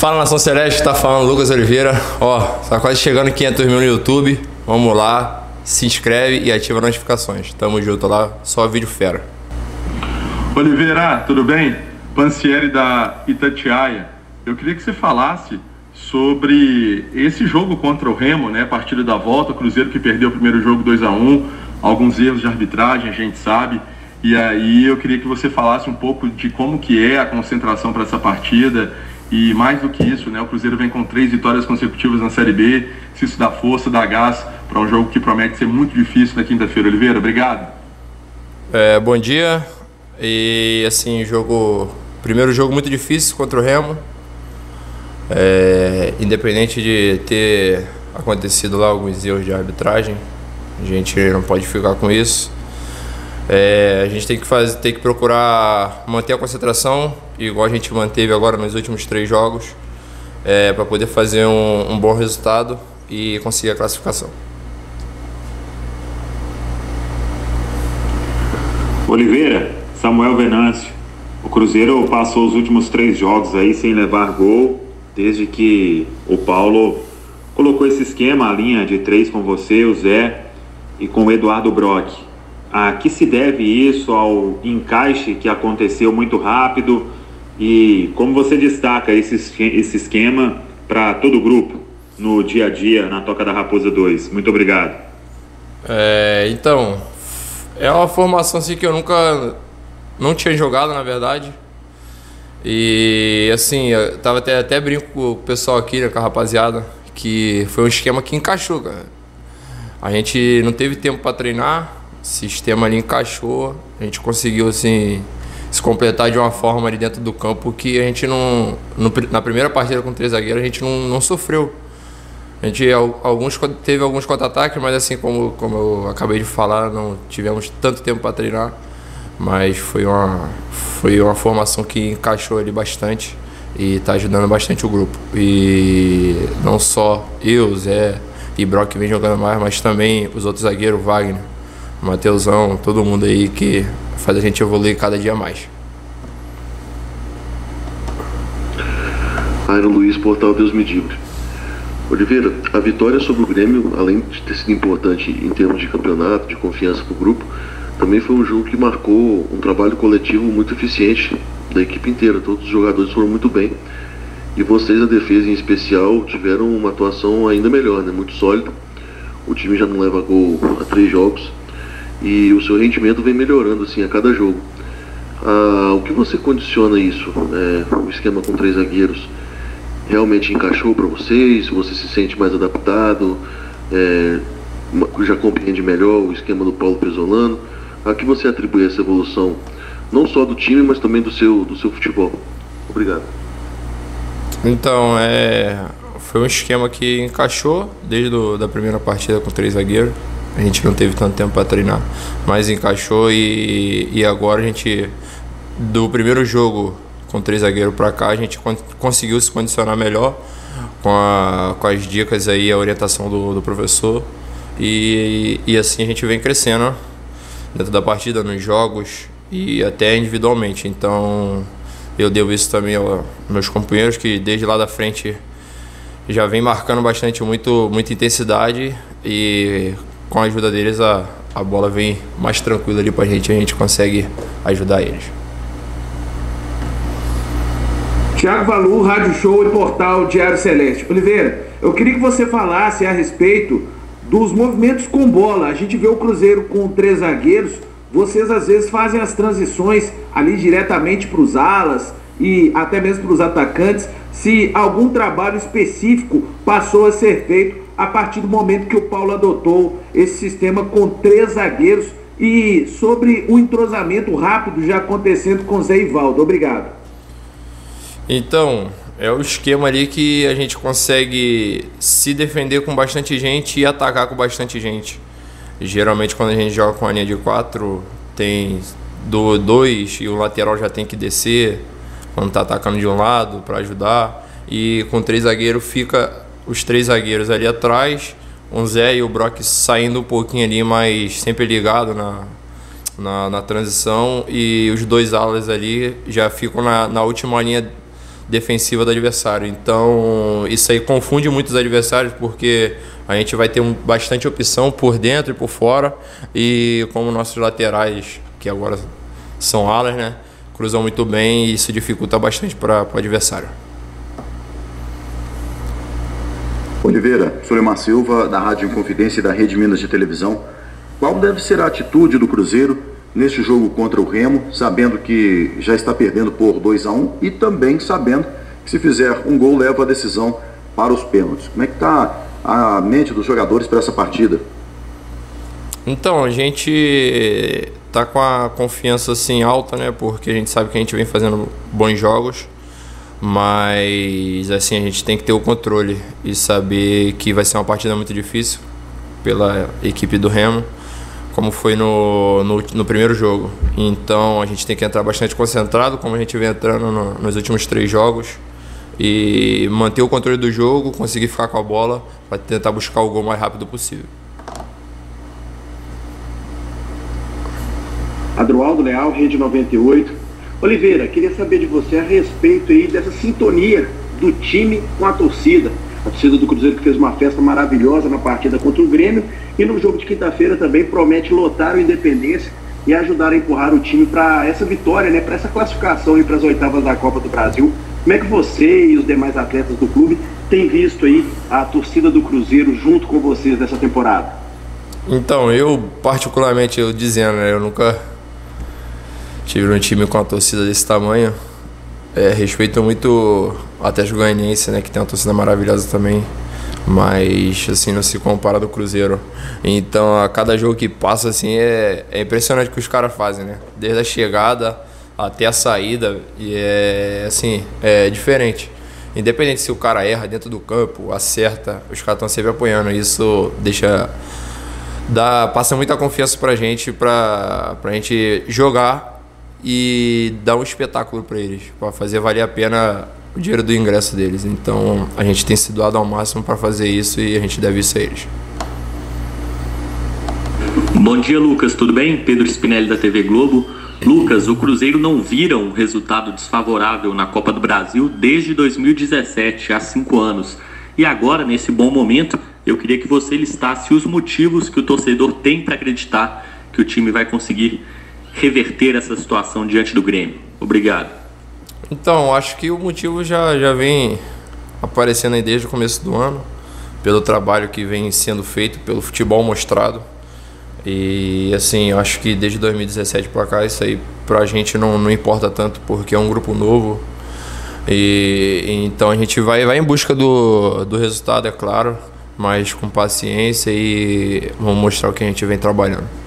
Fala Nação Celeste, tá falando Lucas Oliveira. Ó, tá quase chegando 500 mil no YouTube. Vamos lá, se inscreve e ativa as notificações. Tamo junto lá, só vídeo fera. Oliveira, tudo bem? Pancieri da Itatiaia. Eu queria que você falasse sobre esse jogo contra o Remo, né? Partida da volta, o Cruzeiro que perdeu o primeiro jogo 2 a 1 alguns erros de arbitragem, a gente sabe. E aí eu queria que você falasse um pouco de como que é a concentração para essa partida e mais do que isso, né, o Cruzeiro vem com três vitórias consecutivas na Série B. Se isso dá força, dá gás para um jogo que promete ser muito difícil na quinta-feira. Oliveira, obrigado. É, bom dia. E assim, jogo. Primeiro jogo muito difícil contra o Remo. É, independente de ter acontecido lá alguns erros de arbitragem, a gente não pode ficar com isso. É, a gente tem que fazer, tem que procurar manter a concentração, igual a gente manteve agora nos últimos três jogos, é, para poder fazer um, um bom resultado e conseguir a classificação. Oliveira, Samuel Venâncio. O Cruzeiro passou os últimos três jogos aí sem levar gol, desde que o Paulo colocou esse esquema, a linha de três com você, o Zé e com o Eduardo Brock. A que se deve isso ao encaixe que aconteceu muito rápido e como você destaca esse, esse esquema para todo o grupo no dia a dia na Toca da Raposa 2? Muito obrigado. É, então, é uma formação assim que eu nunca não tinha jogado, na verdade. E assim, eu tava até, até brinco com o pessoal aqui, né, com a rapaziada, que foi um esquema que encaixou, cara. A gente não teve tempo para treinar, sistema ali encaixou, a gente conseguiu assim se completar de uma forma ali dentro do campo que a gente não no, na primeira partida com três zagueiros a gente não, não sofreu. A gente alguns teve alguns contra-ataques, mas assim como como eu acabei de falar, não tivemos tanto tempo para treinar, mas foi uma foi uma formação que encaixou ali bastante e está ajudando bastante o grupo. E não só eu, Zé e Brock vem jogando mais, mas também os outros zagueiros, Wagner, Mateusão, todo mundo aí que faz a gente evoluir cada dia mais. Airo Luiz, Portal Deus Me Livre. Oliveira, a vitória sobre o Grêmio, além de ter sido importante em termos de campeonato, de confiança para o grupo, também foi um jogo que marcou um trabalho coletivo muito eficiente da equipe inteira. Todos os jogadores foram muito bem. E vocês, a defesa em especial, tiveram uma atuação ainda melhor, né? muito sólida. O time já não leva gol há três jogos e o seu rendimento vem melhorando assim a cada jogo. Ah, o que você condiciona isso? É, o esquema com três zagueiros realmente encaixou para vocês? Você se sente mais adaptado? É, já compreende melhor o esquema do Paulo Pesolano? A que você atribui essa evolução, não só do time, mas também do seu, do seu futebol? Obrigado. Então, é, foi um esquema que encaixou desde a da primeira partida com três zagueiros. A gente não teve tanto tempo para treinar, mas encaixou e, e agora a gente, do primeiro jogo com três zagueiros para cá, a gente conseguiu se condicionar melhor com, a, com as dicas aí, a orientação do, do professor. E, e assim a gente vem crescendo dentro da partida, nos jogos e até individualmente. Então eu devo isso também aos meus companheiros que desde lá da frente já vem marcando bastante muito, muita intensidade e com a ajuda deles a, a bola vem mais tranquila ali pra gente, a gente consegue ajudar eles. Tiago Valu, Rádio Show e Portal Diário Celeste. Oliveira, eu queria que você falasse a respeito dos movimentos com bola. A gente vê o Cruzeiro com três zagueiros, vocês às vezes fazem as transições ali diretamente para os alas e até mesmo para os atacantes. Se algum trabalho específico passou a ser feito a partir do momento que o Paulo adotou esse sistema com três zagueiros e sobre o entrosamento rápido já acontecendo com Zé Ivaldo. Obrigado. Então, é o esquema ali que a gente consegue se defender com bastante gente e atacar com bastante gente. Geralmente quando a gente joga com a linha de quatro, tem do dois e o lateral já tem que descer quando está atacando de um lado para ajudar. E com três zagueiros fica os três zagueiros ali atrás, o Zé e o Brock saindo um pouquinho ali, mas sempre ligado na, na, na transição, e os dois alas ali já ficam na, na última linha defensiva do adversário. Então, isso aí confunde muitos adversários porque a gente vai ter um, bastante opção por dentro e por fora. E como nossos laterais, que agora são alas, né? Cruzam muito bem e isso dificulta bastante para o adversário. Oliveira, Solimar Silva, da Rádio Inconfidência e da Rede Minas de Televisão. Qual deve ser a atitude do Cruzeiro neste jogo contra o Remo, sabendo que já está perdendo por 2 a 1 um, e também sabendo que se fizer um gol leva a decisão para os pênaltis. Como é que está a mente dos jogadores para essa partida? Então, a gente está com a confiança assim alta, né? Porque a gente sabe que a gente vem fazendo bons jogos, mas assim a gente tem que ter o controle e saber que vai ser uma partida muito difícil pela equipe do Remo como foi no, no, no, primeiro jogo. Então a gente tem que entrar bastante concentrado, como a gente vem entrando no, nos últimos três jogos, e manter o controle do jogo, conseguir ficar com a bola para tentar buscar o gol mais rápido possível. Adroaldo Leal, Rede 98. Oliveira, queria saber de você a respeito aí dessa sintonia do time com a torcida. A torcida do Cruzeiro que fez uma festa maravilhosa na partida contra o Grêmio e no jogo de quinta-feira também promete lotar o Independência e ajudar a empurrar o time para essa vitória, né, para essa classificação e para as oitavas da Copa do Brasil. Como é que você e os demais atletas do clube têm visto aí a torcida do Cruzeiro junto com vocês nessa temporada? Então, eu particularmente, eu dizendo, né, eu nunca tive um time com a torcida desse tamanho. É, respeito muito o Atlético Goianiense, né, que tem uma torcida maravilhosa também mas assim não se compara do Cruzeiro. Então a cada jogo que passa assim é, é impressionante o que os caras fazem, né? Desde a chegada até a saída e é assim é diferente. Independente se o cara erra dentro do campo, acerta, os caras estão sempre apoiando. Isso deixa dá passa muita confiança pra gente pra, pra gente jogar e dar um espetáculo para eles, para fazer valer a pena o dinheiro do ingresso deles. Então a gente tem se doado ao máximo para fazer isso e a gente deve isso a eles. Bom dia, Lucas. Tudo bem? Pedro Spinelli da TV Globo. Lucas, o Cruzeiro não vira um resultado desfavorável na Copa do Brasil desde 2017, há cinco anos. E agora, nesse bom momento, eu queria que você listasse os motivos que o torcedor tem para acreditar que o time vai conseguir reverter essa situação diante do Grêmio. Obrigado. Então, acho que o motivo já, já vem aparecendo aí desde o começo do ano, pelo trabalho que vem sendo feito, pelo futebol mostrado. E assim, acho que desde 2017 para cá isso aí pra gente não, não importa tanto porque é um grupo novo. E então a gente vai, vai em busca do, do resultado, é claro, mas com paciência e vamos mostrar o que a gente vem trabalhando.